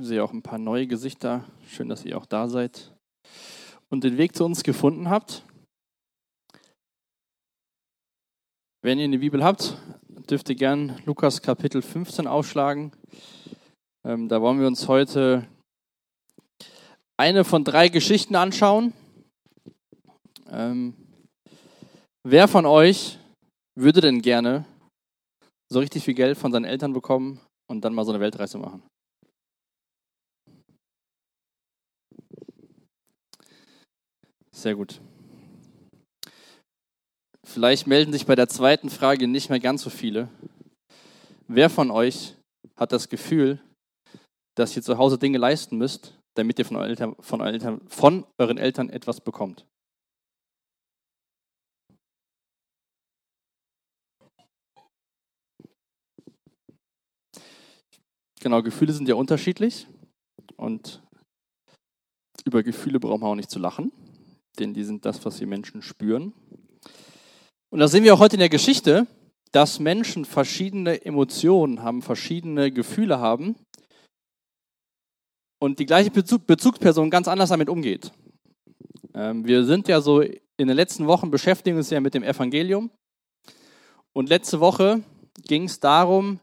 Ich sehe auch ein paar neue Gesichter. Schön, dass ihr auch da seid und den Weg zu uns gefunden habt. Wenn ihr eine Bibel habt, dürft ihr gern Lukas Kapitel 15 aufschlagen. Ähm, da wollen wir uns heute eine von drei Geschichten anschauen. Ähm, wer von euch würde denn gerne so richtig viel Geld von seinen Eltern bekommen und dann mal so eine Weltreise machen? Sehr gut. Vielleicht melden sich bei der zweiten Frage nicht mehr ganz so viele. Wer von euch hat das Gefühl, dass ihr zu Hause Dinge leisten müsst, damit ihr von euren Eltern, von euren Eltern, von euren Eltern etwas bekommt? Genau, Gefühle sind ja unterschiedlich und über Gefühle brauchen wir auch nicht zu lachen denn die sind das, was die Menschen spüren. Und da sehen wir auch heute in der Geschichte, dass Menschen verschiedene Emotionen haben, verschiedene Gefühle haben und die gleiche Bezugsperson ganz anders damit umgeht. Ähm, wir sind ja so in den letzten Wochen beschäftigen uns ja mit dem Evangelium. Und letzte Woche ging es darum,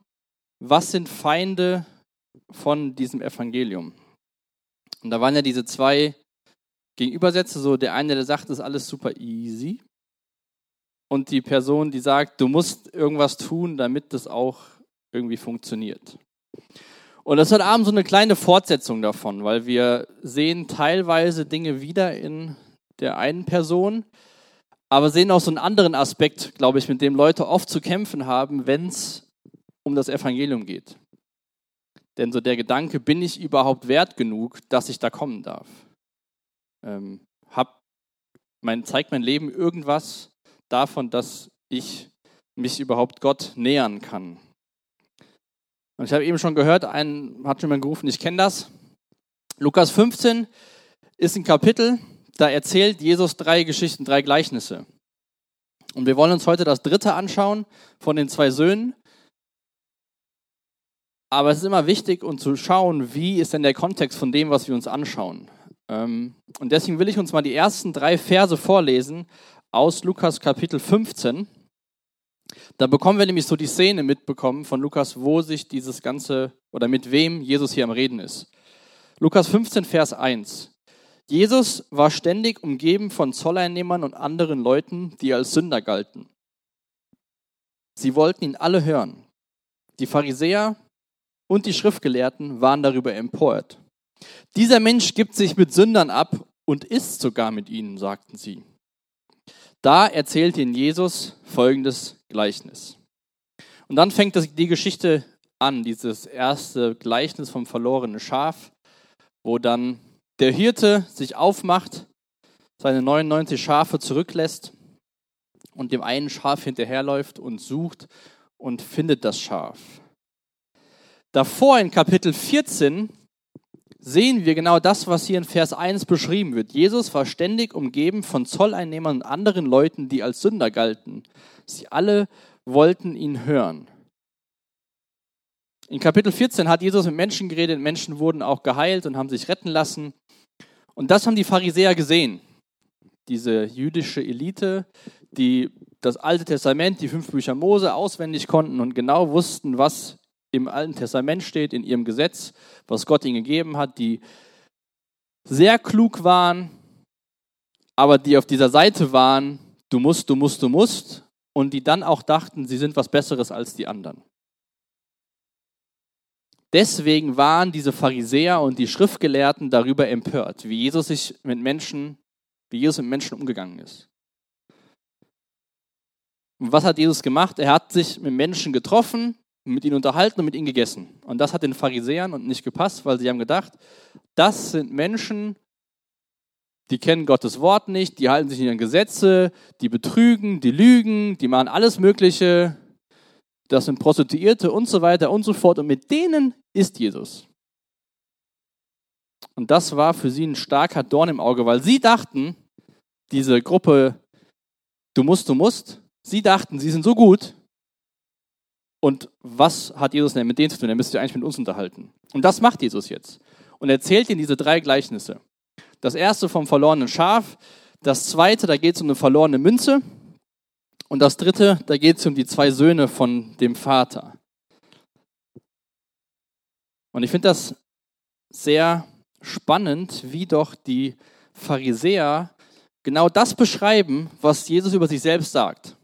was sind Feinde von diesem Evangelium? Und da waren ja diese zwei gegenübersetze, so der eine, der sagt, ist alles super easy. Und die Person, die sagt, du musst irgendwas tun, damit das auch irgendwie funktioniert. Und das ist heute Abend so eine kleine Fortsetzung davon, weil wir sehen teilweise Dinge wieder in der einen Person, aber sehen auch so einen anderen Aspekt, glaube ich, mit dem Leute oft zu kämpfen haben, wenn es um das Evangelium geht. Denn so der Gedanke, bin ich überhaupt wert genug, dass ich da kommen darf? Ähm, hab mein, zeigt mein Leben irgendwas davon, dass ich mich überhaupt Gott nähern kann. Und ich habe eben schon gehört, ein hat schon mal gerufen, ich kenne das. Lukas 15 ist ein Kapitel, da erzählt Jesus drei Geschichten, drei Gleichnisse. Und wir wollen uns heute das dritte anschauen von den zwei Söhnen. Aber es ist immer wichtig, um zu schauen, wie ist denn der Kontext von dem, was wir uns anschauen. Ähm, und deswegen will ich uns mal die ersten drei Verse vorlesen aus Lukas Kapitel 15. Da bekommen wir nämlich so die Szene mitbekommen von Lukas, wo sich dieses Ganze oder mit wem Jesus hier am Reden ist. Lukas 15, Vers 1. Jesus war ständig umgeben von Zolleinnehmern und anderen Leuten, die als Sünder galten. Sie wollten ihn alle hören. Die Pharisäer und die Schriftgelehrten waren darüber empört. Dieser Mensch gibt sich mit Sündern ab und isst sogar mit ihnen, sagten sie. Da erzählt ihnen Jesus folgendes Gleichnis. Und dann fängt die Geschichte an, dieses erste Gleichnis vom verlorenen Schaf, wo dann der Hirte sich aufmacht, seine 99 Schafe zurücklässt und dem einen Schaf hinterherläuft und sucht und findet das Schaf. Davor in Kapitel 14 sehen wir genau das, was hier in Vers 1 beschrieben wird. Jesus war ständig umgeben von Zolleinnehmern und anderen Leuten, die als Sünder galten. Sie alle wollten ihn hören. In Kapitel 14 hat Jesus mit Menschen geredet, Menschen wurden auch geheilt und haben sich retten lassen. Und das haben die Pharisäer gesehen. Diese jüdische Elite, die das Alte Testament, die fünf Bücher Mose auswendig konnten und genau wussten, was im Alten Testament steht, in ihrem Gesetz, was Gott ihnen gegeben hat, die sehr klug waren, aber die auf dieser Seite waren, du musst, du musst, du musst, und die dann auch dachten, sie sind was Besseres als die anderen. Deswegen waren diese Pharisäer und die Schriftgelehrten darüber empört, wie Jesus sich mit Menschen, wie Jesus mit Menschen umgegangen ist. Und was hat Jesus gemacht? Er hat sich mit Menschen getroffen, mit ihnen unterhalten und mit ihnen gegessen. Und das hat den Pharisäern und nicht gepasst, weil sie haben gedacht, das sind Menschen, die kennen Gottes Wort nicht, die halten sich nicht an Gesetze, die betrügen, die lügen, die machen alles Mögliche, das sind Prostituierte und so weiter und so fort. Und mit denen ist Jesus. Und das war für sie ein starker Dorn im Auge, weil sie dachten, diese Gruppe, du musst, du musst, sie dachten, sie sind so gut, und was hat Jesus denn mit denen zu tun? Er müsste sich eigentlich mit uns unterhalten. Und das macht Jesus jetzt. und erzählt ihnen diese drei Gleichnisse. Das erste vom verlorenen Schaf, das zweite, da geht es um eine verlorene Münze und das dritte, da geht es um die zwei Söhne von dem Vater. Und ich finde das sehr spannend, wie doch die Pharisäer genau das beschreiben, was Jesus über sich selbst sagt.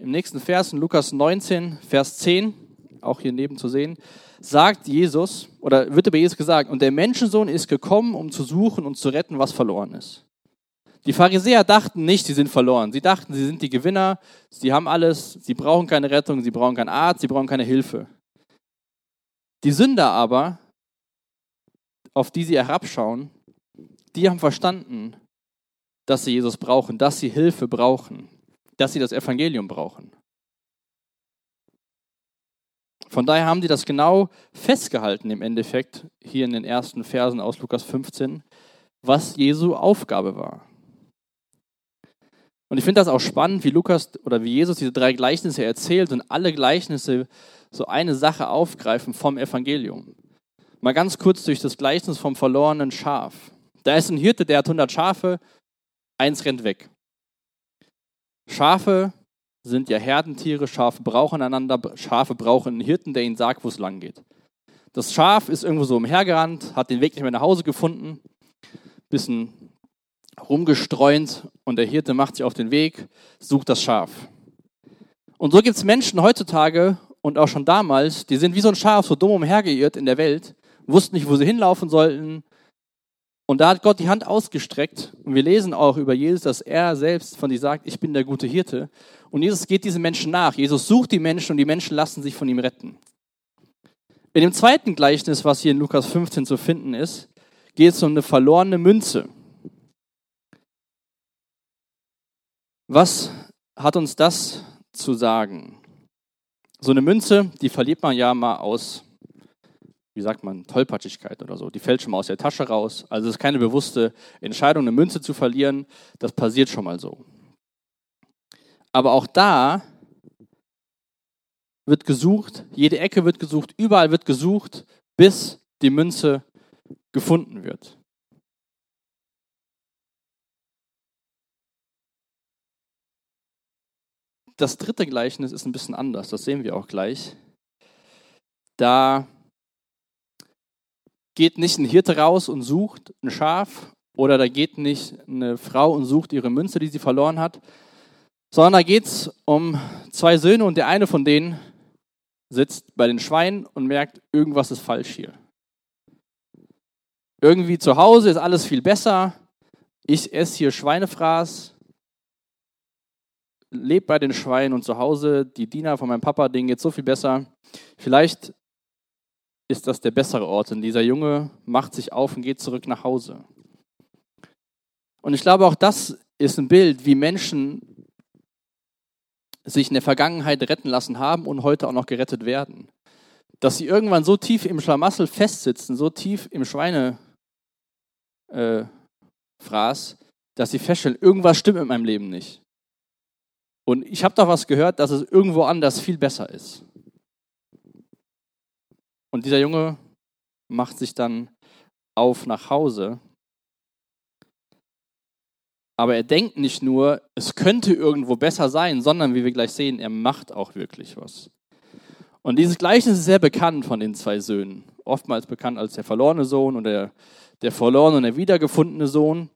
Im nächsten Vers, in Lukas 19, Vers 10, auch hier neben zu sehen, sagt Jesus, oder wird über Jesus gesagt, und der Menschensohn ist gekommen, um zu suchen und zu retten, was verloren ist. Die Pharisäer dachten nicht, sie sind verloren. Sie dachten, sie sind die Gewinner, sie haben alles, sie brauchen keine Rettung, sie brauchen keinen Arzt, sie brauchen keine Hilfe. Die Sünder aber, auf die sie herabschauen, die haben verstanden, dass sie Jesus brauchen, dass sie Hilfe brauchen, dass sie das Evangelium brauchen. Von daher haben die das genau festgehalten im Endeffekt hier in den ersten Versen aus Lukas 15, was Jesu Aufgabe war. Und ich finde das auch spannend, wie Lukas oder wie Jesus diese drei Gleichnisse erzählt und alle Gleichnisse so eine Sache aufgreifen vom Evangelium. Mal ganz kurz durch das Gleichnis vom verlorenen Schaf. Da ist ein Hirte, der hat 100 Schafe, eins rennt weg. Schafe sind ja Herdentiere, Schafe brauchen einander, Schafe brauchen einen Hirten, der ihnen sagt, wo es lang geht. Das Schaf ist irgendwo so umhergerannt, hat den Weg nicht mehr nach Hause gefunden, bisschen rumgestreunt und der Hirte macht sich auf den Weg, sucht das Schaf. Und so gibt es Menschen heutzutage und auch schon damals, die sind wie so ein Schaf so dumm umhergeirrt in der Welt, wussten nicht, wo sie hinlaufen sollten. Und da hat Gott die Hand ausgestreckt und wir lesen auch über Jesus, dass er selbst von sich sagt, ich bin der gute Hirte. Und Jesus geht diesen Menschen nach. Jesus sucht die Menschen und die Menschen lassen sich von ihm retten. In dem zweiten Gleichnis, was hier in Lukas 15 zu finden ist, geht es um eine verlorene Münze. Was hat uns das zu sagen? So eine Münze, die verliert man ja mal aus, wie sagt man, Tollpatschigkeit oder so. Die fällt schon mal aus der Tasche raus. Also es ist keine bewusste Entscheidung, eine Münze zu verlieren. Das passiert schon mal so. Aber auch da wird gesucht, jede Ecke wird gesucht, überall wird gesucht, bis die Münze gefunden wird. Das dritte Gleichnis ist ein bisschen anders, das sehen wir auch gleich. Da geht nicht ein Hirte raus und sucht ein Schaf oder da geht nicht eine Frau und sucht ihre Münze, die sie verloren hat, sondern da geht es um zwei Söhne und der eine von denen sitzt bei den Schweinen und merkt, irgendwas ist falsch hier. Irgendwie zu Hause ist alles viel besser. Ich esse hier Schweinefraß lebe bei den Schweinen und zu Hause, die Diener von meinem Papa, denen geht so viel besser. Vielleicht ist das der bessere Ort, denn dieser Junge macht sich auf und geht zurück nach Hause. Und ich glaube, auch das ist ein Bild, wie Menschen sich in der Vergangenheit retten lassen haben und heute auch noch gerettet werden. Dass sie irgendwann so tief im Schlamassel festsitzen, so tief im Schweinefraß, äh, dass sie feststellen, irgendwas stimmt mit meinem Leben nicht. Und ich habe doch was gehört, dass es irgendwo anders viel besser ist. Und dieser Junge macht sich dann auf nach Hause. Aber er denkt nicht nur, es könnte irgendwo besser sein, sondern wie wir gleich sehen, er macht auch wirklich was. Und dieses Gleichnis ist sehr bekannt von den zwei Söhnen. Oftmals bekannt als der verlorene Sohn oder der, der verlorene und der wiedergefundene Sohn.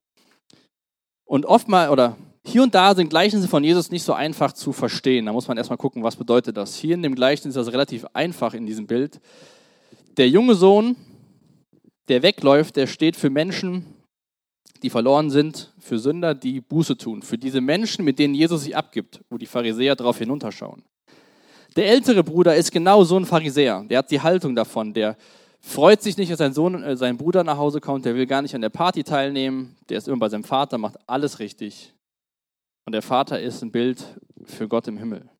Und oftmals, oder hier und da sind Gleichnisse von Jesus nicht so einfach zu verstehen. Da muss man erstmal gucken, was bedeutet das. Hier in dem Gleichnis ist das relativ einfach in diesem Bild. Der junge Sohn, der wegläuft, der steht für Menschen, die verloren sind, für Sünder, die Buße tun, für diese Menschen, mit denen Jesus sich abgibt, wo die Pharisäer darauf hinunterschauen. Der ältere Bruder ist genau so ein Pharisäer. Der hat die Haltung davon. Der freut sich nicht, dass sein Sohn, äh, sein Bruder nach Hause kommt. Der will gar nicht an der Party teilnehmen. Der ist immer bei seinem Vater, macht alles richtig. Und der Vater ist ein Bild für Gott im Himmel.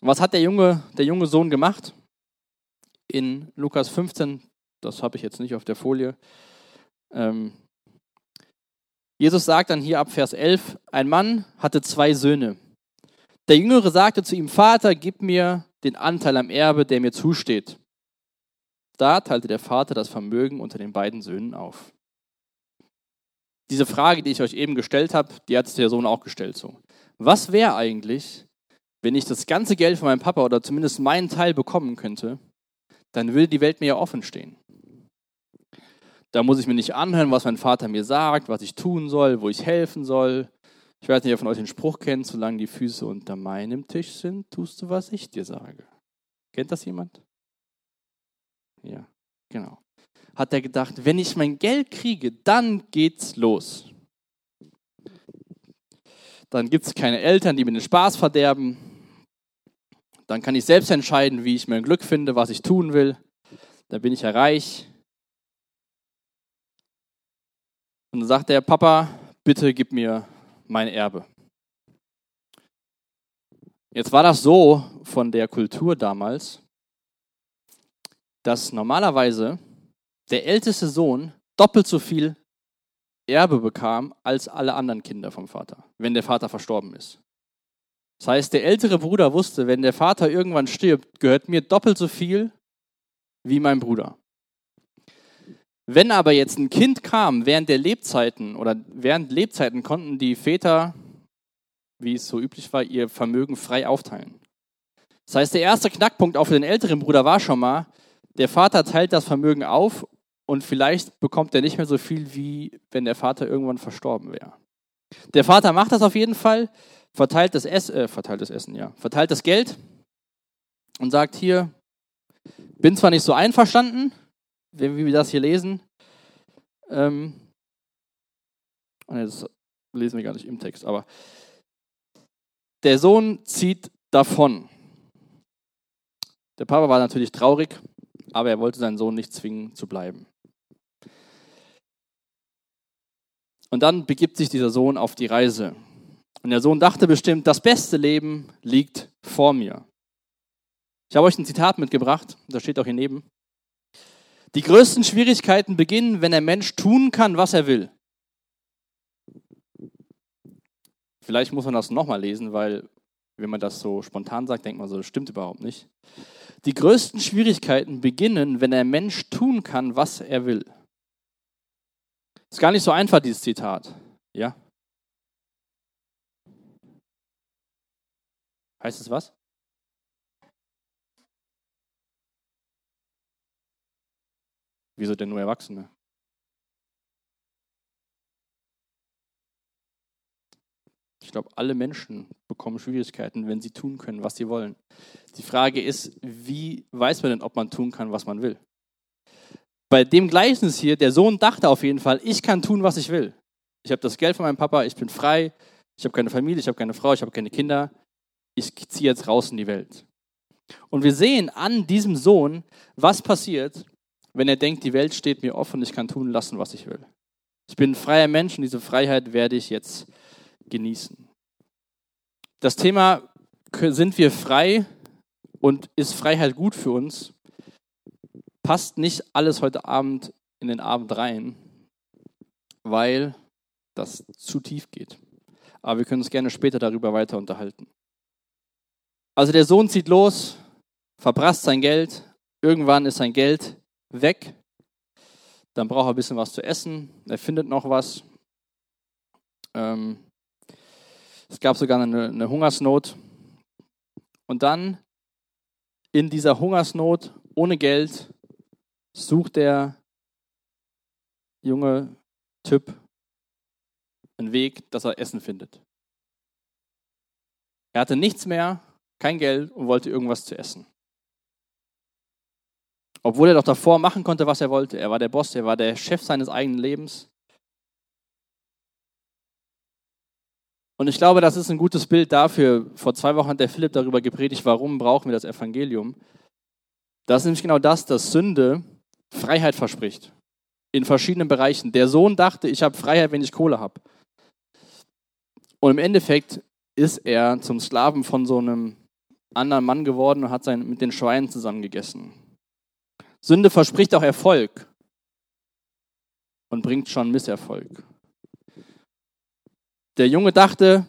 Was hat der junge, der junge Sohn gemacht? In Lukas 15, das habe ich jetzt nicht auf der Folie. Ähm, Jesus sagt dann hier ab Vers 11, ein Mann hatte zwei Söhne. Der Jüngere sagte zu ihm, Vater, gib mir den Anteil am Erbe, der mir zusteht. Da teilte der Vater das Vermögen unter den beiden Söhnen auf. Diese Frage, die ich euch eben gestellt habe, die hat der Sohn auch gestellt. So. Was wäre eigentlich, wenn ich das ganze Geld von meinem Papa oder zumindest meinen Teil bekommen könnte, dann würde die Welt mir ja offen stehen. Da muss ich mir nicht anhören, was mein Vater mir sagt, was ich tun soll, wo ich helfen soll. Ich weiß nicht, wer von euch den Spruch kennt, solange die Füße unter meinem Tisch sind, tust du, was ich dir sage. Kennt das jemand? Ja, genau. Hat er gedacht, wenn ich mein Geld kriege, dann geht's los. Dann gibt es keine Eltern, die mir den Spaß verderben. Dann kann ich selbst entscheiden, wie ich mein Glück finde, was ich tun will. Da bin ich ja reich. Und dann sagt der Papa, bitte gib mir mein Erbe. Jetzt war das so von der Kultur damals, dass normalerweise der älteste Sohn doppelt so viel Erbe bekam als alle anderen Kinder vom Vater, wenn der Vater verstorben ist. Das heißt, der ältere Bruder wusste, wenn der Vater irgendwann stirbt, gehört mir doppelt so viel wie mein Bruder. Wenn aber jetzt ein Kind kam während der Lebzeiten oder während Lebzeiten konnten die Väter, wie es so üblich war, ihr Vermögen frei aufteilen. Das heißt, der erste Knackpunkt auch für den älteren Bruder war schon mal, der Vater teilt das Vermögen auf und vielleicht bekommt er nicht mehr so viel, wie wenn der Vater irgendwann verstorben wäre. Der Vater macht das auf jeden Fall, verteilt das, Ess, äh, verteilt das Essen, ja, verteilt das Geld und sagt hier, bin zwar nicht so einverstanden, wie wir das hier lesen, ähm, oh das lesen wir gar nicht im Text, aber der Sohn zieht davon. Der Papa war natürlich traurig, aber er wollte seinen Sohn nicht zwingen zu bleiben. Und dann begibt sich dieser Sohn auf die Reise. Und der Sohn dachte bestimmt, das beste Leben liegt vor mir. Ich habe euch ein Zitat mitgebracht, das steht auch hier neben. Die größten Schwierigkeiten beginnen, wenn der Mensch tun kann, was er will. Vielleicht muss man das nochmal lesen, weil wenn man das so spontan sagt, denkt man so, das stimmt überhaupt nicht. Die größten Schwierigkeiten beginnen, wenn der Mensch tun kann, was er will. Ist gar nicht so einfach, dieses Zitat. Ja? Heißt es was? Wieso denn nur Erwachsene? Ich glaube, alle Menschen bekommen Schwierigkeiten, wenn sie tun können, was sie wollen. Die Frage ist, wie weiß man denn, ob man tun kann, was man will? Bei dem Gleichnis hier, der Sohn dachte auf jeden Fall, ich kann tun, was ich will. Ich habe das Geld von meinem Papa, ich bin frei, ich habe keine Familie, ich habe keine Frau, ich habe keine Kinder. Ich ziehe jetzt raus in die Welt. Und wir sehen an diesem Sohn, was passiert, wenn er denkt, die Welt steht mir offen, ich kann tun lassen, was ich will. Ich bin ein freier Mensch und diese Freiheit werde ich jetzt genießen. Das Thema, sind wir frei und ist Freiheit gut für uns, passt nicht alles heute Abend in den Abend rein, weil das zu tief geht. Aber wir können uns gerne später darüber weiter unterhalten. Also der Sohn zieht los, verprasst sein Geld, irgendwann ist sein Geld weg. Dann braucht er ein bisschen was zu essen. Er findet noch was. Ähm, es gab sogar eine, eine Hungersnot. Und dann in dieser Hungersnot ohne Geld sucht der junge Typ einen Weg, dass er Essen findet. Er hatte nichts mehr, kein Geld und wollte irgendwas zu essen. Obwohl er doch davor machen konnte, was er wollte. Er war der Boss, er war der Chef seines eigenen Lebens. Und ich glaube, das ist ein gutes Bild dafür. Vor zwei Wochen hat der Philipp darüber gepredigt, warum brauchen wir das Evangelium. Das ist nämlich genau das, dass Sünde Freiheit verspricht. In verschiedenen Bereichen. Der Sohn dachte, ich habe Freiheit, wenn ich Kohle habe. Und im Endeffekt ist er zum Sklaven von so einem anderen Mann geworden und hat sein, mit den Schweinen zusammengegessen. Sünde verspricht auch Erfolg und bringt schon Misserfolg. Der Junge dachte,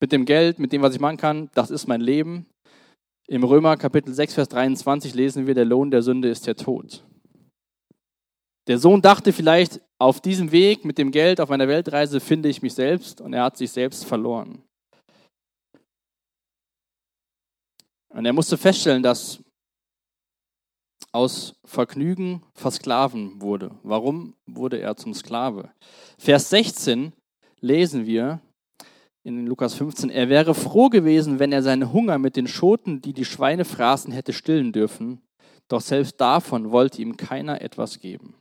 mit dem Geld, mit dem, was ich machen kann, das ist mein Leben. Im Römer Kapitel 6, Vers 23 lesen wir, der Lohn der Sünde ist der Tod. Der Sohn dachte vielleicht, auf diesem Weg mit dem Geld auf meiner Weltreise finde ich mich selbst und er hat sich selbst verloren. Und er musste feststellen, dass aus Vergnügen versklaven wurde. Warum wurde er zum Sklave? Vers 16 lesen wir in Lukas 15, er wäre froh gewesen, wenn er seinen Hunger mit den Schoten, die die Schweine fraßen, hätte stillen dürfen, doch selbst davon wollte ihm keiner etwas geben.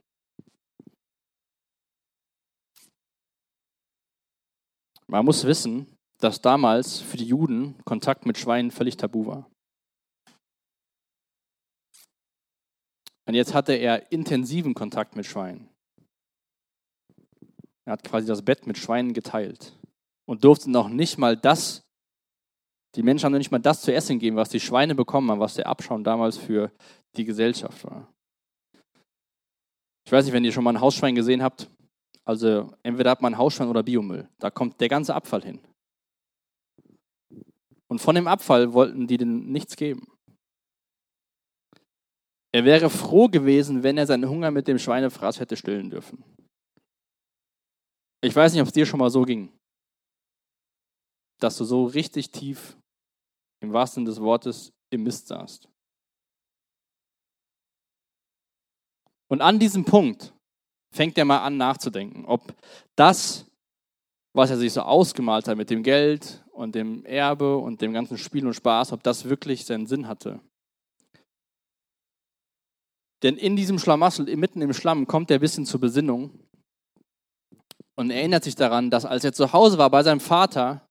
Man muss wissen, dass damals für die Juden Kontakt mit Schweinen völlig tabu war. Und jetzt hatte er intensiven Kontakt mit Schweinen. Er hat quasi das Bett mit Schweinen geteilt und durfte noch nicht mal das, die Menschen haben noch nicht mal das zu essen gegeben, was die Schweine bekommen haben, was der Abschaum damals für die Gesellschaft war. Ich weiß nicht, wenn ihr schon mal ein Hausschwein gesehen habt. Also entweder hat man ein Hausschwein oder Biomüll. Da kommt der ganze Abfall hin. Und von dem Abfall wollten die denen nichts geben. Er wäre froh gewesen, wenn er seinen Hunger mit dem Schweinefraß hätte stillen dürfen. Ich weiß nicht, ob es dir schon mal so ging, dass du so richtig tief, im wahrsten Sinne des Wortes, im Mist saßt. Und an diesem Punkt fängt er mal an nachzudenken, ob das, was er sich so ausgemalt hat mit dem Geld und dem Erbe und dem ganzen Spiel und Spaß, ob das wirklich seinen Sinn hatte. Denn in diesem Schlamassel, mitten im Schlamm, kommt er ein bisschen zur Besinnung und erinnert sich daran, dass als er zu Hause war bei seinem Vater,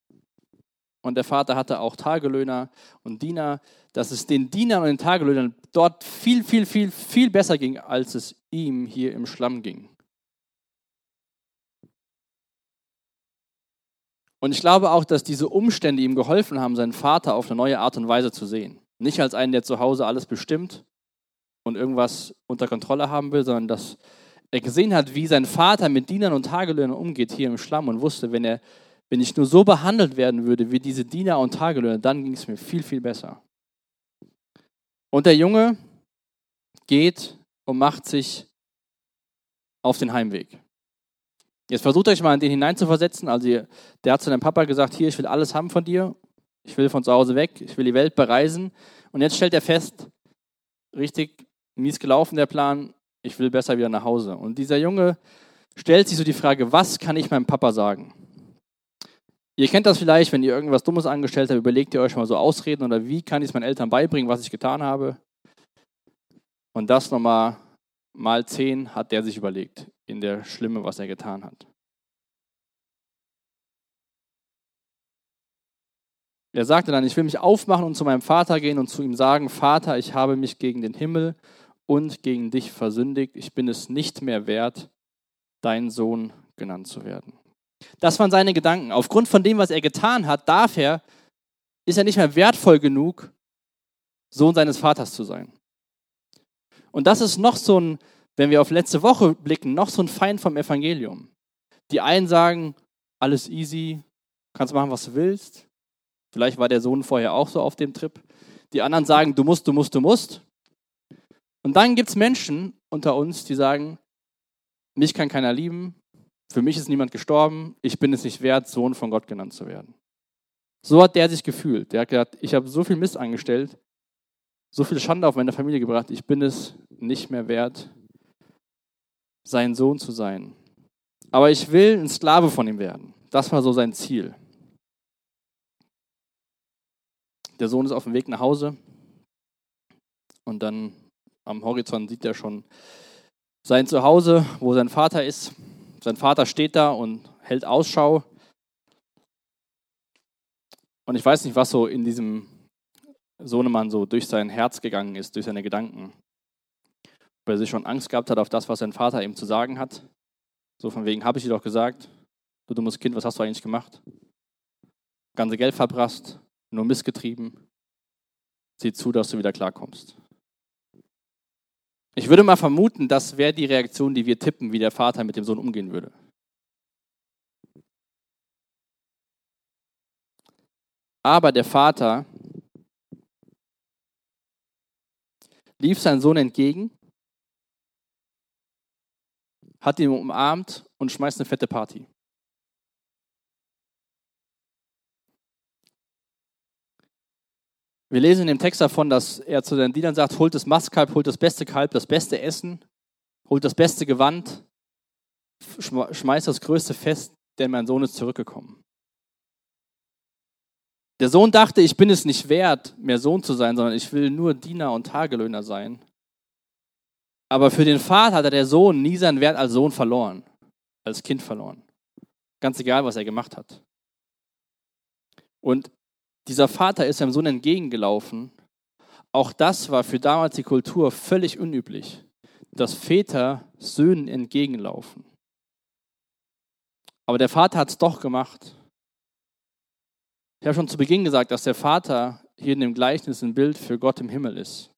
und der Vater hatte auch Tagelöhner und Diener, dass es den Dienern und den Tagelöhnern dort viel, viel, viel, viel besser ging, als es ihm hier im Schlamm ging. Und ich glaube auch, dass diese Umstände ihm geholfen haben, seinen Vater auf eine neue Art und Weise zu sehen. Nicht als einen, der zu Hause alles bestimmt, und irgendwas unter Kontrolle haben will, sondern dass er gesehen hat, wie sein Vater mit Dienern und Tagelöhnern umgeht hier im Schlamm und wusste, wenn, er, wenn ich nur so behandelt werden würde wie diese Diener und Tagelöhner, dann ging es mir viel, viel besser. Und der Junge geht und macht sich auf den Heimweg. Jetzt versucht euch mal in den hineinzuversetzen. Also der hat zu deinem Papa gesagt, hier, ich will alles haben von dir. Ich will von zu Hause weg. Ich will die Welt bereisen. Und jetzt stellt er fest, richtig, mies gelaufen, der Plan, ich will besser wieder nach Hause. Und dieser Junge stellt sich so die Frage, was kann ich meinem Papa sagen? Ihr kennt das vielleicht, wenn ihr irgendwas Dummes angestellt habt, überlegt ihr euch mal so Ausreden oder wie kann ich es meinen Eltern beibringen, was ich getan habe. Und das nochmal mal zehn hat der sich überlegt, in der Schlimme, was er getan hat. Er sagte dann, ich will mich aufmachen und zu meinem Vater gehen und zu ihm sagen, Vater, ich habe mich gegen den Himmel und gegen dich versündigt. Ich bin es nicht mehr wert, dein Sohn genannt zu werden. Das waren seine Gedanken. Aufgrund von dem, was er getan hat, darf er, ist er nicht mehr wertvoll genug, Sohn seines Vaters zu sein. Und das ist noch so ein, wenn wir auf letzte Woche blicken, noch so ein Feind vom Evangelium. Die einen sagen, alles easy, kannst machen, was du willst. Vielleicht war der Sohn vorher auch so auf dem Trip. Die anderen sagen, du musst, du musst, du musst. Und dann gibt es Menschen unter uns, die sagen, mich kann keiner lieben, für mich ist niemand gestorben, ich bin es nicht wert, Sohn von Gott genannt zu werden. So hat der sich gefühlt. Der hat gesagt, ich habe so viel Mist angestellt, so viel Schande auf meine Familie gebracht, ich bin es nicht mehr wert, sein Sohn zu sein. Aber ich will ein Sklave von ihm werden. Das war so sein Ziel. Der Sohn ist auf dem Weg nach Hause und dann am Horizont sieht er schon sein Zuhause, wo sein Vater ist. Sein Vater steht da und hält Ausschau. Und ich weiß nicht, was so in diesem Sohnemann so durch sein Herz gegangen ist, durch seine Gedanken. Ob er sich schon Angst gehabt hat auf das, was sein Vater ihm zu sagen hat. So von wegen, habe ich dir doch gesagt, du dummes Kind, was hast du eigentlich gemacht? Ganze Geld verprasst, nur missgetrieben. Sieh zu, dass du wieder klarkommst. Ich würde mal vermuten, das wäre die Reaktion, die wir tippen, wie der Vater mit dem Sohn umgehen würde. Aber der Vater lief seinem Sohn entgegen hat ihn umarmt und schmeißt eine fette Party. Wir lesen in dem Text davon, dass er zu seinen Dienern sagt, holt das Mastkalb, holt das beste Kalb, das beste Essen, holt das beste Gewand, schmeißt das größte Fest, denn mein Sohn ist zurückgekommen. Der Sohn dachte, ich bin es nicht wert, mehr Sohn zu sein, sondern ich will nur Diener und Tagelöhner sein. Aber für den Vater hat der Sohn nie seinen Wert als Sohn verloren, als Kind verloren. Ganz egal, was er gemacht hat. Und dieser Vater ist seinem Sohn entgegengelaufen. Auch das war für damals die Kultur völlig unüblich, dass Väter Söhnen entgegenlaufen. Aber der Vater hat es doch gemacht. Ich habe schon zu Beginn gesagt, dass der Vater hier in dem Gleichnis ein Bild für Gott im Himmel ist.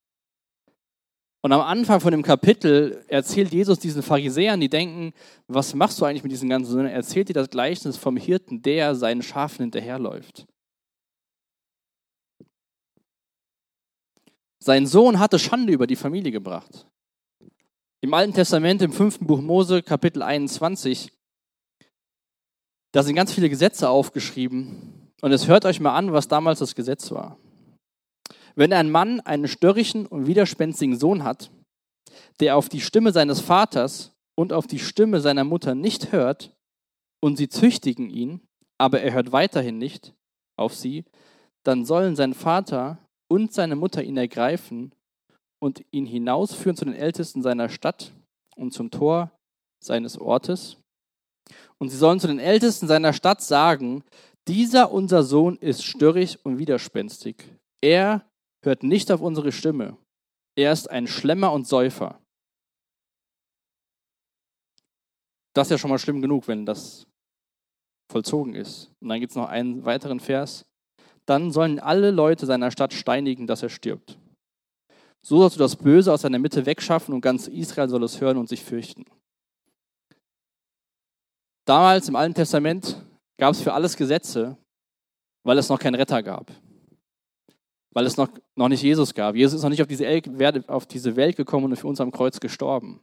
Und am Anfang von dem Kapitel erzählt Jesus diesen Pharisäern, die denken, was machst du eigentlich mit diesen ganzen Söhnen? Er erzählt dir das Gleichnis vom Hirten, der seinen Schafen hinterherläuft. Sein Sohn hatte Schande über die Familie gebracht. Im Alten Testament, im fünften Buch Mose, Kapitel 21, da sind ganz viele Gesetze aufgeschrieben. Und es hört euch mal an, was damals das Gesetz war. Wenn ein Mann einen störrischen und widerspenstigen Sohn hat, der auf die Stimme seines Vaters und auf die Stimme seiner Mutter nicht hört, und sie züchtigen ihn, aber er hört weiterhin nicht auf sie, dann sollen sein Vater und seine Mutter ihn ergreifen und ihn hinausführen zu den Ältesten seiner Stadt und zum Tor seines Ortes. Und sie sollen zu den Ältesten seiner Stadt sagen, dieser unser Sohn ist störrig und widerspenstig. Er hört nicht auf unsere Stimme. Er ist ein Schlemmer und Säufer. Das ist ja schon mal schlimm genug, wenn das vollzogen ist. Und dann gibt es noch einen weiteren Vers dann sollen alle Leute seiner Stadt steinigen, dass er stirbt. So sollst du das Böse aus seiner Mitte wegschaffen und ganz Israel soll es hören und sich fürchten. Damals im Alten Testament gab es für alles Gesetze, weil es noch keinen Retter gab. Weil es noch, noch nicht Jesus gab. Jesus ist noch nicht auf diese, auf diese Welt gekommen und für uns am Kreuz gestorben.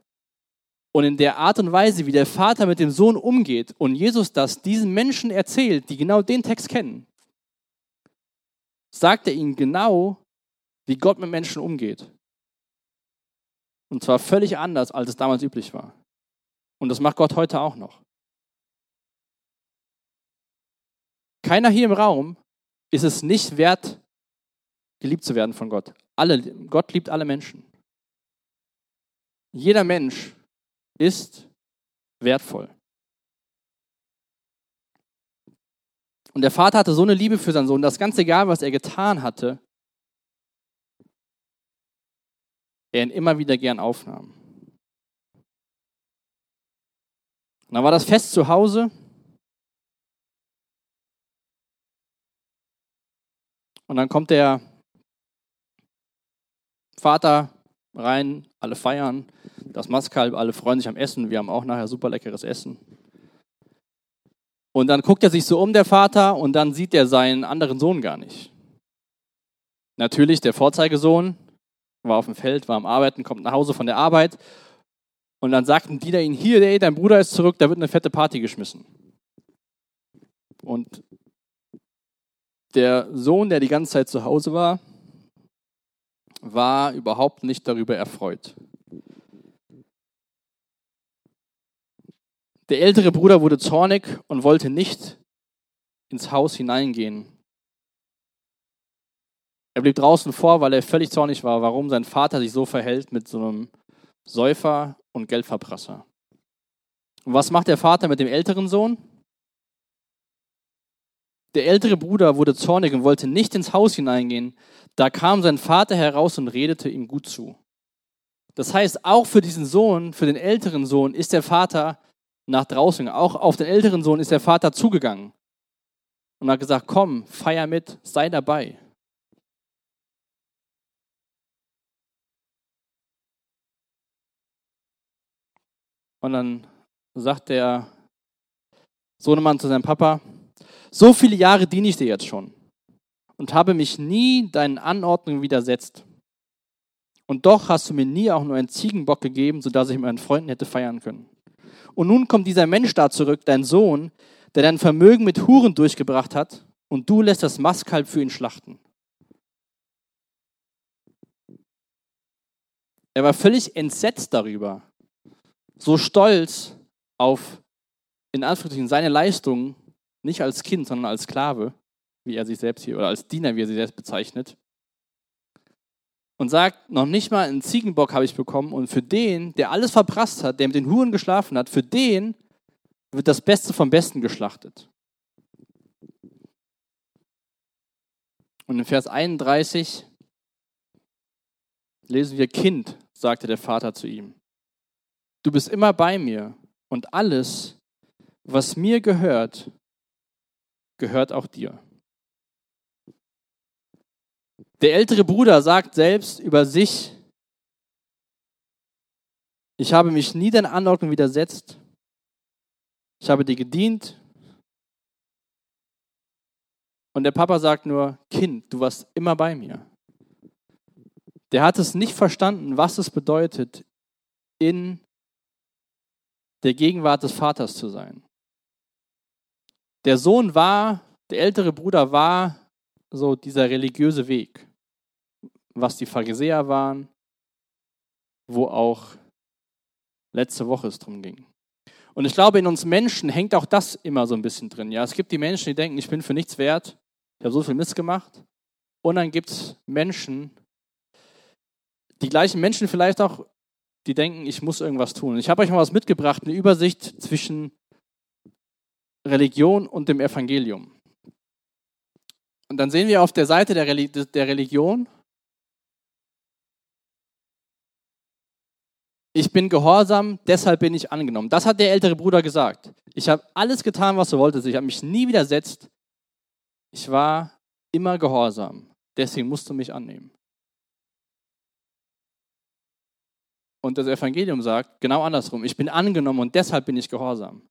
Und in der Art und Weise, wie der Vater mit dem Sohn umgeht und Jesus das diesen Menschen erzählt, die genau den Text kennen, sagt er ihnen genau, wie Gott mit Menschen umgeht. Und zwar völlig anders, als es damals üblich war. Und das macht Gott heute auch noch. Keiner hier im Raum ist es nicht wert, geliebt zu werden von Gott. Alle, Gott liebt alle Menschen. Jeder Mensch ist wertvoll. Und der Vater hatte so eine Liebe für seinen Sohn, dass ganz egal, was er getan hatte, er ihn immer wieder gern aufnahm. Und dann war das Fest zu Hause. Und dann kommt der Vater rein, alle feiern, das Maskalb, alle freuen sich am Essen. Wir haben auch nachher super leckeres Essen. Und dann guckt er sich so um, der Vater, und dann sieht er seinen anderen Sohn gar nicht. Natürlich, der Vorzeigesohn war auf dem Feld, war am Arbeiten, kommt nach Hause von der Arbeit. Und dann sagt ein Diener ihn, hier, ey, dein Bruder ist zurück, da wird eine fette Party geschmissen. Und der Sohn, der die ganze Zeit zu Hause war, war überhaupt nicht darüber erfreut. Der ältere Bruder wurde zornig und wollte nicht ins Haus hineingehen. Er blieb draußen vor, weil er völlig zornig war, warum sein Vater sich so verhält mit so einem Säufer und Geldverprasser. Und was macht der Vater mit dem älteren Sohn? Der ältere Bruder wurde zornig und wollte nicht ins Haus hineingehen. Da kam sein Vater heraus und redete ihm gut zu. Das heißt, auch für diesen Sohn, für den älteren Sohn, ist der Vater nach draußen. Auch auf den älteren Sohn ist der Vater zugegangen und hat gesagt, komm, feier mit, sei dabei. Und dann sagt der Sohnemann zu seinem Papa, so viele Jahre diene ich dir jetzt schon und habe mich nie deinen Anordnungen widersetzt. Und doch hast du mir nie auch nur einen Ziegenbock gegeben, sodass ich mit meinen Freunden hätte feiern können. Und nun kommt dieser Mensch da zurück, dein Sohn, der dein Vermögen mit Huren durchgebracht hat, und du lässt das Mastkalb für ihn schlachten. Er war völlig entsetzt darüber, so stolz auf, in Anführungszeichen, seine Leistungen, nicht als Kind, sondern als Sklave, wie er sich selbst hier, oder als Diener, wie er sich selbst bezeichnet. Und sagt, noch nicht mal einen Ziegenbock habe ich bekommen und für den, der alles verprasst hat, der mit den Huren geschlafen hat, für den wird das Beste vom Besten geschlachtet. Und in Vers 31 lesen wir, Kind, sagte der Vater zu ihm, du bist immer bei mir und alles, was mir gehört, gehört auch dir. Der ältere Bruder sagt selbst über sich, ich habe mich nie deiner Anordnung widersetzt, ich habe dir gedient. Und der Papa sagt nur, Kind, du warst immer bei mir der hat es nicht verstanden, was es bedeutet, in der Gegenwart des Vaters zu sein. Der Sohn war, der ältere Bruder war so dieser religiöse Weg, was die Pharisäer waren, wo auch letzte Woche es drum ging. Und ich glaube, in uns Menschen hängt auch das immer so ein bisschen drin. Ja, es gibt die Menschen, die denken, ich bin für nichts wert, ich habe so viel Mist gemacht. Und dann gibt es Menschen, die gleichen Menschen vielleicht auch, die denken, ich muss irgendwas tun. Ich habe euch mal was mitgebracht, eine Übersicht zwischen Religion und dem Evangelium. Und dann sehen wir auf der Seite der, Religion, ich bin gehorsam, deshalb bin ich angenommen. Das hat der ältere Bruder gesagt. Ich habe alles getan, was du wolltest. Ich habe mich nie widersetzt. Ich war immer gehorsam. Deswegen musst du mich annehmen. Und das Evangelium sagt genau andersrum. Ich bin angenommen und deshalb bin ich gehorsam.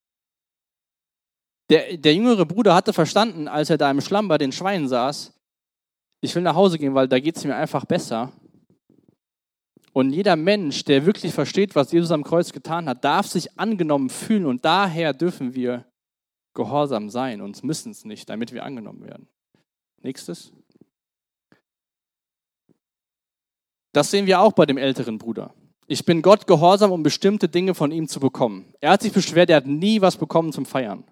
Der, der jüngere Bruder hatte verstanden, als er da im Schlamm bei den Schweinen saß, ich will nach Hause gehen, weil da geht es mir einfach besser. Und jeder Mensch, der wirklich versteht, was Jesus am Kreuz getan hat, darf sich angenommen fühlen und daher dürfen wir gehorsam sein und müssen es nicht, damit wir angenommen werden. Nächstes. Das sehen wir auch bei dem älteren Bruder. Ich bin Gott gehorsam, um bestimmte Dinge von ihm zu bekommen. Er hat sich beschwert, er hat nie was bekommen zum Feiern.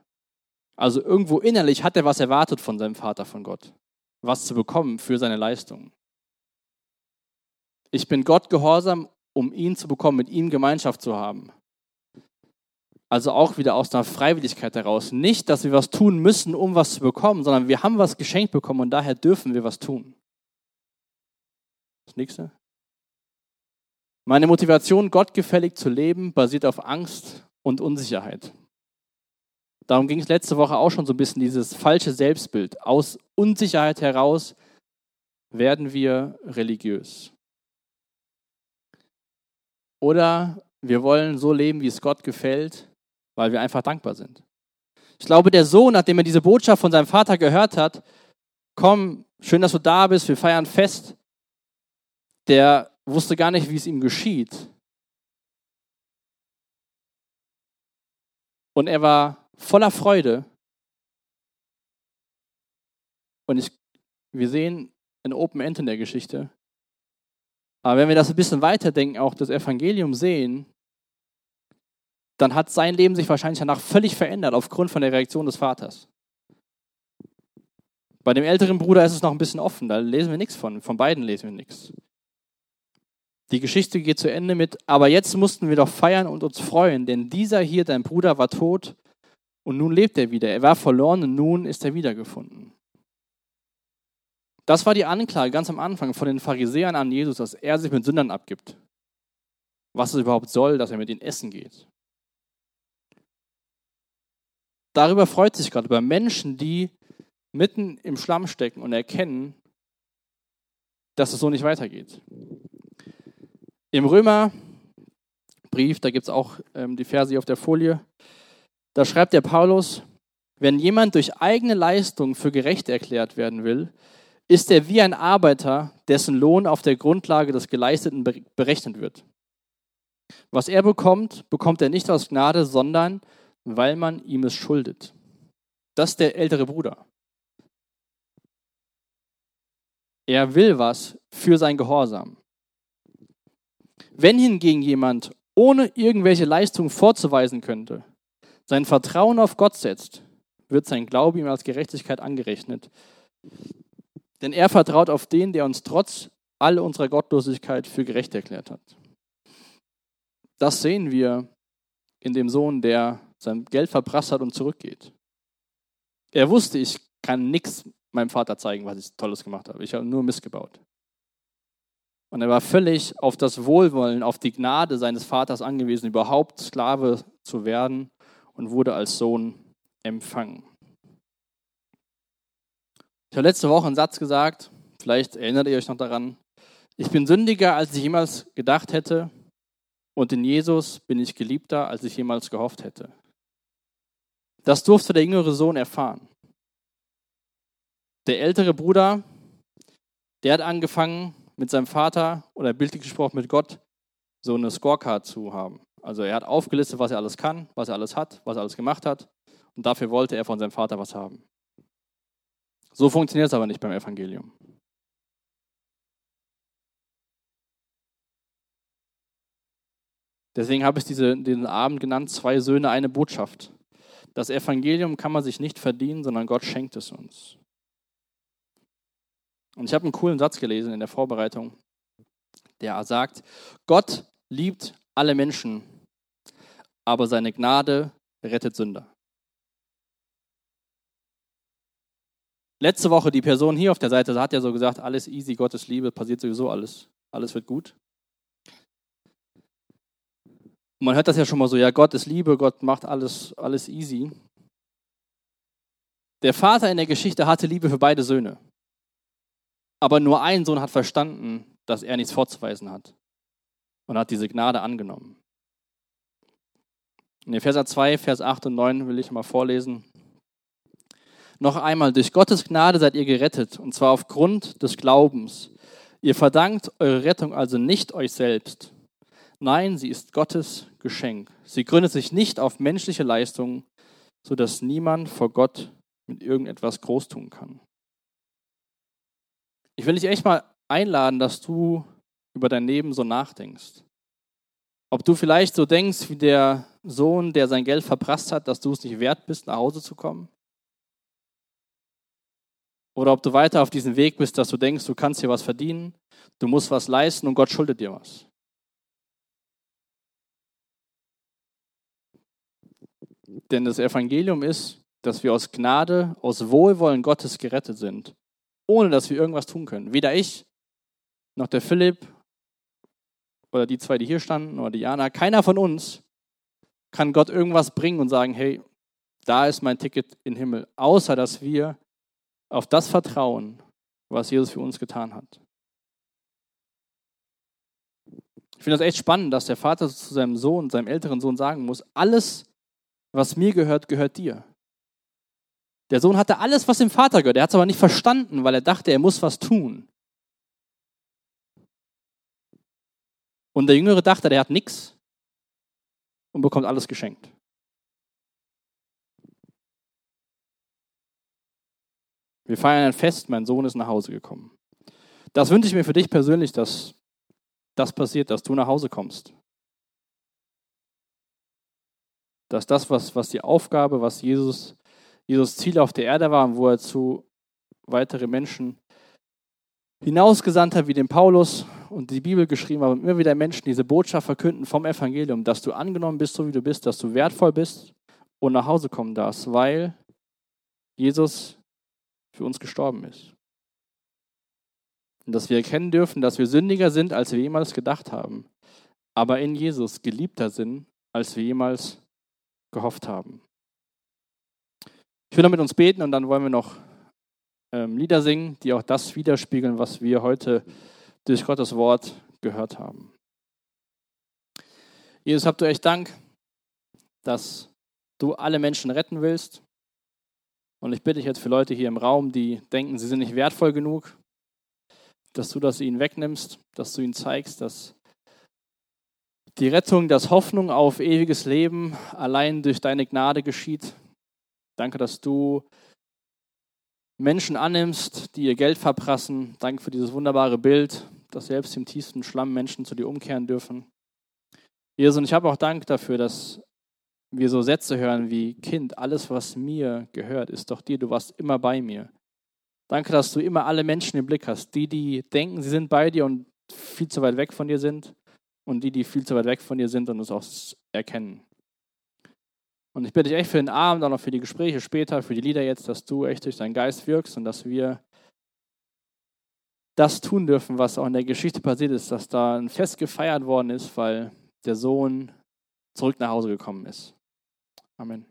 Also irgendwo innerlich hat er was erwartet von seinem Vater, von Gott. Was zu bekommen für seine Leistung. Ich bin Gott gehorsam, um ihn zu bekommen, mit ihm Gemeinschaft zu haben. Also auch wieder aus einer Freiwilligkeit heraus. Nicht, dass wir was tun müssen, um was zu bekommen, sondern wir haben was geschenkt bekommen und daher dürfen wir was tun. Das nächste. Meine Motivation, gottgefällig zu leben, basiert auf Angst und Unsicherheit. Darum ging es letzte Woche auch schon so ein bisschen dieses falsche Selbstbild. Aus Unsicherheit heraus werden wir religiös. Oder wir wollen so leben, wie es Gott gefällt, weil wir einfach dankbar sind. Ich glaube, der Sohn, nachdem er diese Botschaft von seinem Vater gehört hat, komm, schön, dass du da bist, wir feiern Fest, der wusste gar nicht, wie es ihm geschieht. Und er war voller Freude. Und ich, wir sehen ein Open End in der Geschichte. Aber wenn wir das ein bisschen weiterdenken, auch das Evangelium sehen, dann hat sein Leben sich wahrscheinlich danach völlig verändert aufgrund von der Reaktion des Vaters. Bei dem älteren Bruder ist es noch ein bisschen offen, da lesen wir nichts von. Von beiden lesen wir nichts. Die Geschichte geht zu Ende mit, aber jetzt mussten wir doch feiern und uns freuen, denn dieser hier, dein Bruder, war tot und nun lebt er wieder. Er war verloren und nun ist er wiedergefunden. Das war die Anklage ganz am Anfang von den Pharisäern an Jesus, dass er sich mit Sündern abgibt. Was es überhaupt soll, dass er mit ihnen essen geht. Darüber freut sich Gott, über Menschen, die mitten im Schlamm stecken und erkennen, dass es so nicht weitergeht. Im Römerbrief, da gibt es auch ähm, die Verse auf der Folie, da schreibt der Paulus, wenn jemand durch eigene Leistung für gerecht erklärt werden will, ist er wie ein Arbeiter, dessen Lohn auf der Grundlage des Geleisteten berechnet wird. Was er bekommt, bekommt er nicht aus Gnade, sondern weil man ihm es schuldet. Das ist der ältere Bruder. Er will was für sein Gehorsam. Wenn hingegen jemand ohne irgendwelche Leistung vorzuweisen könnte, sein Vertrauen auf Gott setzt, wird sein Glaube ihm als Gerechtigkeit angerechnet. Denn er vertraut auf den, der uns trotz all unserer Gottlosigkeit für gerecht erklärt hat. Das sehen wir in dem Sohn, der sein Geld verprasst hat und zurückgeht. Er wusste, ich kann nichts meinem Vater zeigen, was ich Tolles gemacht habe. Ich habe nur missgebaut. Und er war völlig auf das Wohlwollen, auf die Gnade seines Vaters angewiesen, überhaupt Sklave zu werden und wurde als Sohn empfangen. Ich habe letzte Woche einen Satz gesagt, vielleicht erinnert ihr euch noch daran. Ich bin sündiger, als ich jemals gedacht hätte, und in Jesus bin ich geliebter, als ich jemals gehofft hätte. Das durfte der jüngere Sohn erfahren. Der ältere Bruder, der hat angefangen, mit seinem Vater oder bildlich gesprochen mit Gott so eine Scorecard zu haben. Also er hat aufgelistet, was er alles kann, was er alles hat, was er alles gemacht hat. Und dafür wollte er von seinem Vater was haben. So funktioniert es aber nicht beim Evangelium. Deswegen habe ich diese, diesen Abend genannt, zwei Söhne, eine Botschaft. Das Evangelium kann man sich nicht verdienen, sondern Gott schenkt es uns. Und ich habe einen coolen Satz gelesen in der Vorbereitung, der sagt, Gott liebt alle Menschen, aber seine Gnade rettet Sünder. Letzte Woche die Person hier auf der Seite hat ja so gesagt, alles easy, Gottes Liebe, passiert sowieso alles, alles wird gut. Und man hört das ja schon mal so, ja, Gott ist Liebe, Gott macht alles, alles easy. Der Vater in der Geschichte hatte Liebe für beide Söhne. Aber nur ein Sohn hat verstanden, dass er nichts vorzuweisen hat und hat diese Gnade angenommen. In Epheser 2, Vers 8 und 9 will ich mal vorlesen. Noch einmal, durch Gottes Gnade seid ihr gerettet, und zwar aufgrund des Glaubens. Ihr verdankt eure Rettung also nicht euch selbst. Nein, sie ist Gottes Geschenk. Sie gründet sich nicht auf menschliche Leistungen, sodass niemand vor Gott mit irgendetwas groß tun kann. Ich will dich echt mal einladen, dass du über dein Leben so nachdenkst. Ob du vielleicht so denkst wie der Sohn, der sein Geld verprasst hat, dass du es nicht wert bist, nach Hause zu kommen. Oder ob du weiter auf diesem Weg bist, dass du denkst, du kannst hier was verdienen, du musst was leisten und Gott schuldet dir was. Denn das Evangelium ist, dass wir aus Gnade, aus Wohlwollen Gottes gerettet sind ohne dass wir irgendwas tun können. Weder ich noch der Philipp oder die zwei, die hier standen, oder die Jana, keiner von uns kann Gott irgendwas bringen und sagen, hey, da ist mein Ticket in den Himmel, außer dass wir auf das vertrauen, was Jesus für uns getan hat. Ich finde das echt spannend, dass der Vater zu seinem Sohn, seinem älteren Sohn sagen muss, alles, was mir gehört, gehört dir. Der Sohn hatte alles, was dem Vater gehört. Er hat es aber nicht verstanden, weil er dachte, er muss was tun. Und der Jüngere dachte, der hat nichts und bekommt alles geschenkt. Wir feiern ein Fest, mein Sohn ist nach Hause gekommen. Das wünsche ich mir für dich persönlich, dass das passiert, dass du nach Hause kommst. Dass das, was, was die Aufgabe, was Jesus Jesus Ziel auf der Erde war wo er zu weitere Menschen hinausgesandt hat, wie den Paulus und die Bibel geschrieben hat, und immer wieder Menschen diese Botschaft verkünden vom Evangelium, dass du angenommen bist, so wie du bist, dass du wertvoll bist und nach Hause kommen darfst, weil Jesus für uns gestorben ist. Und dass wir erkennen dürfen, dass wir sündiger sind, als wir jemals gedacht haben, aber in Jesus geliebter sind, als wir jemals gehofft haben. Ich will noch mit uns beten und dann wollen wir noch ähm, Lieder singen, die auch das widerspiegeln, was wir heute durch Gottes Wort gehört haben. Jesus, habt du echt Dank, dass du alle Menschen retten willst. Und ich bitte dich jetzt für Leute hier im Raum, die denken, sie sind nicht wertvoll genug, dass du das ihnen wegnimmst, dass du ihnen zeigst, dass Die Rettung, dass Hoffnung auf ewiges Leben allein durch deine Gnade geschieht. Danke, dass du Menschen annimmst, die ihr Geld verprassen. Danke für dieses wunderbare Bild, dass selbst im tiefsten Schlamm Menschen zu dir umkehren dürfen. Jesus, und ich habe auch Dank dafür, dass wir so Sätze hören wie, Kind, alles, was mir gehört, ist doch dir, du warst immer bei mir. Danke, dass du immer alle Menschen im Blick hast, die, die denken, sie sind bei dir und viel zu weit weg von dir sind und die, die viel zu weit weg von dir sind und es auch erkennen. Und ich bitte dich echt für den Abend, auch noch für die Gespräche später, für die Lieder jetzt, dass du echt durch deinen Geist wirkst und dass wir das tun dürfen, was auch in der Geschichte passiert ist, dass da ein Fest gefeiert worden ist, weil der Sohn zurück nach Hause gekommen ist. Amen.